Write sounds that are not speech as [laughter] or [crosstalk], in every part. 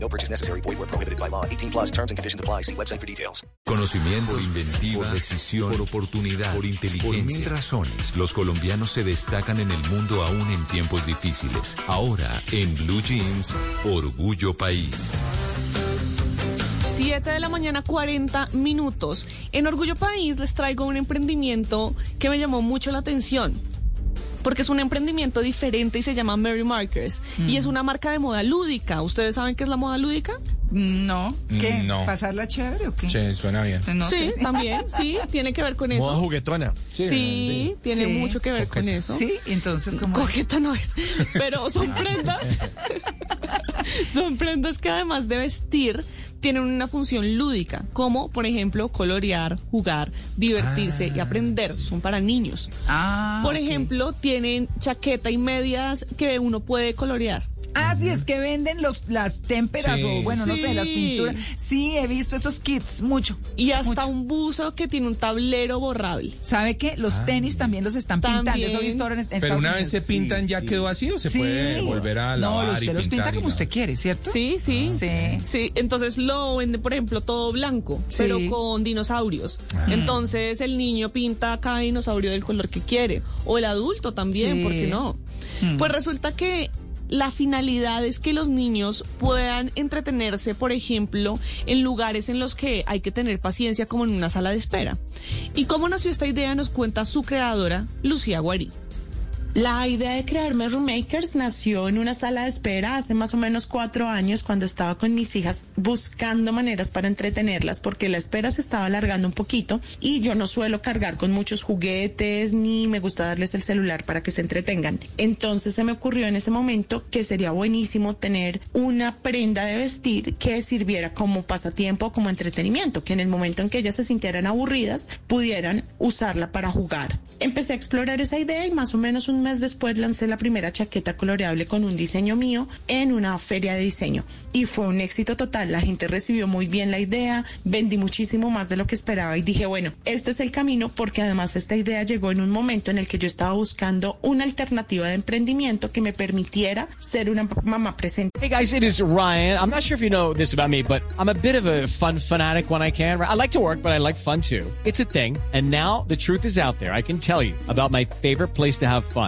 No purchase necessary. Void where prohibited by law. 18 plus terms and conditions apply. See website for details. Conocimiento, por inventiva, por decisión, por oportunidad, por inteligencia. Por mil razones, los colombianos se destacan en el mundo aún en tiempos difíciles. Ahora, en Blue Jeans, Orgullo País. 7 de la mañana, 40 minutos. En Orgullo País les traigo un emprendimiento que me llamó mucho la atención. Porque es un emprendimiento diferente y se llama Mary Markers. Y es una marca de moda lúdica. ¿Ustedes saben qué es la moda lúdica? No. ¿Qué? No. ¿Pasarla chévere o qué? Sí, suena bien. No sí, sé. también, sí, tiene que ver con eso. Moda juguetona. Sí, tiene Sí. mucho que ver con eso. Sí, entonces como... Coqueta no es, pero son prendas. [laughs] son prendas que además de vestir tienen una función lúdica, como por ejemplo colorear, jugar, divertirse y aprender. Son para niños. Ah, Por ejemplo, tienen chaqueta y medias que uno puede colorear. Ah, sí, es que venden los, las témperas Sí. o bueno, no sé, las pinturas. Sí, he visto esos kits, mucho. Y hasta mucho. un buzo que tiene un tablero borrable. ¿Sabe qué? Los tenis también los están pintando. Eso he visto ahora en, en Pero Estados una Unidos. vez se pintan, ¿ya quedó así o se Sí. puede volver a lavar No, y usted los pinta como nada? usted quiere, ¿cierto? Sí, sí. Sí. Sí, entonces lo vende, por ejemplo, todo blanco, Sí. pero con dinosaurios. Entonces el niño pinta cada dinosaurio del color que quiere. O el adulto también, Sí. ¿por qué no? Pues resulta que la finalidad es que los niños puedan entretenerse, por ejemplo, en lugares en los que hay que tener paciencia, como en una sala de espera. ¿Y cómo nació esta idea? Nos cuenta su creadora, Lucía Guarí. La idea de crear Meru Makers nació en una sala de espera hace más o menos cuatro años cuando estaba con mis hijas buscando maneras para entretenerlas porque la espera se estaba alargando un poquito y yo no suelo cargar con muchos juguetes ni me gusta darles el celular para que se entretengan. Entonces se me ocurrió en ese momento que sería buenísimo tener una prenda de vestir que sirviera como pasatiempo, como entretenimiento, que en el momento en que ellas se sintieran aburridas pudieran usarla para jugar. Empecé a explorar esa idea y más o menos un mes después lancé la primera chaqueta coloreable con un diseño mío en una feria de diseño y fue un éxito total. La gente recibió muy bien la idea, vendí muchísimo más de lo que esperaba y dije, bueno, este es el camino porque además esta idea llegó en un momento en el que yo estaba buscando una alternativa de emprendimiento que me permitiera ser una mamá presente. Hey guys, it is Ryan. I'm not sure if you know this about me, but I'm a bit of a fun fanatic when I can. I like to work, but I like fun too. It's a thing. And now the truth is out there. I can tell you about my favorite place to have fun.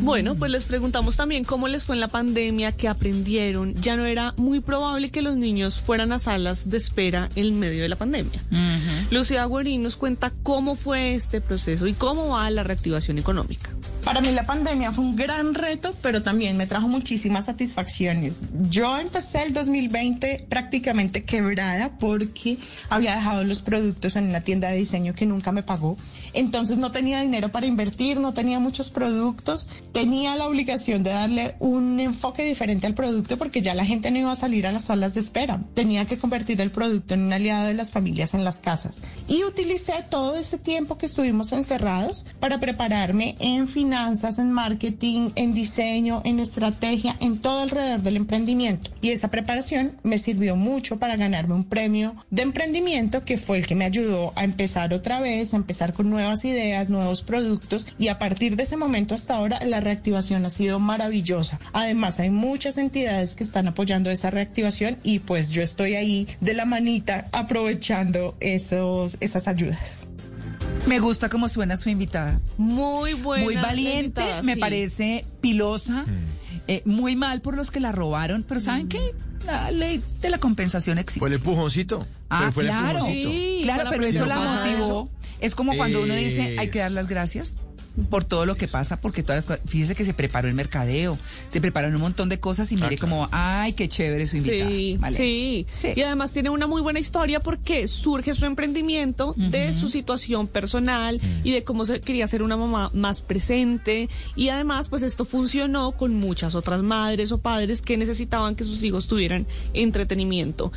Bueno, pues les preguntamos también cómo les fue en la pandemia, qué aprendieron. Ya no era muy probable que los niños fueran a salas de espera en medio de la pandemia. Lucía Guarín nos cuenta cómo fue este proceso y cómo va la reactivación económica. Para mí la pandemia fue un gran reto, pero también me trajo muchísimas satisfacciones. Yo empecé el 2020 prácticamente quebrada porque había dejado los productos en una tienda de diseño que nunca me pagó. Entonces no tenía dinero para invertir, no tenía muchos productos, tenía la obligación de darle un enfoque diferente al producto porque ya la gente no iba a salir a las salas de espera. Tenía que convertir el producto en un aliado de las familias en las casas. Y utilicé todo ese tiempo que estuvimos encerrados para prepararme en finanzas, en marketing, en diseño, en estrategia, en todo alrededor del emprendimiento. Y esa preparación me sirvió mucho para ganarme un premio de emprendimiento que fue el que me ayudó a empezar otra vez, a empezar con nuevas ideas, nuevos productos y a partir de ese momento hasta ahora la reactivación ha sido maravillosa. Además hay muchas entidades que están apoyando esa reactivación y pues yo estoy ahí de la manita aprovechando esos, esas ayudas. Me gusta cómo suena su invitada. Muy buena. muy valiente, invitada, me sí. parece pilosa, eh, muy mal por los que la robaron, pero ¿saben qué? La ley de la compensación existe. Fue el empujoncito. Ah, Pero fue claro. el empujoncito. Sí, claro, pero eso Si no la motivó. eso, es como cuando uno dice, hay que dar las gracias. Por todo lo que pasa, porque todas las cosas, fíjese que se preparó el mercadeo, se prepararon un montón de cosas y mire como, ay, qué chévere su invitada. Sí, Vale. sí, Sí. Y además tiene una muy buena historia porque surge su emprendimiento de su situación personal y de cómo se quería ser una mamá más presente. Y además, pues esto funcionó con muchas otras madres o padres que necesitaban que sus hijos tuvieran entretenimiento.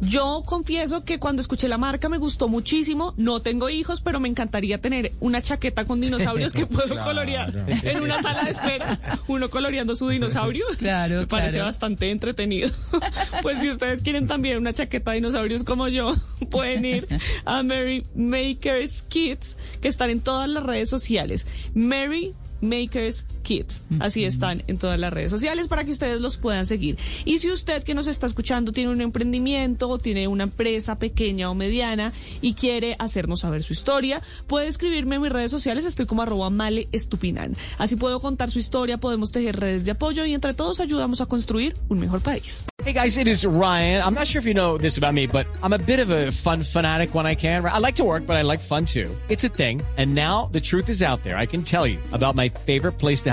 Yo confieso que cuando escuché la marca me gustó muchísimo. No tengo hijos, pero me encantaría tener una chaqueta con [laughs] dinosaurios que puedo Claro. colorear en una sala de espera. Uno coloreando su dinosaurio. [laughs] Claro, Me parece claro. bastante entretenido. [laughs] Pues si ustedes quieren también una chaqueta de dinosaurios como yo, [laughs] pueden ir a Mary Makers Kids, que están en todas las redes sociales. Mary Makers Kids. Así están en todas las redes sociales para que ustedes los puedan seguir. Y si usted que nos está escuchando tiene un emprendimiento o tiene una empresa pequeña o mediana y quiere hacernos saber su historia, puede escribirme en mis redes sociales. Estoy como arroba male estupinan. Así puedo contar su historia, podemos tejer redes de apoyo y entre todos ayudamos a construir un mejor país. Hey guys, it is Ryan. I'm not sure if you know this about me, but I'm a bit of a fun fanatic when I can. I like to work, but I like fun too. It's a thing. And now the truth is out there. I can tell you about my favorite place to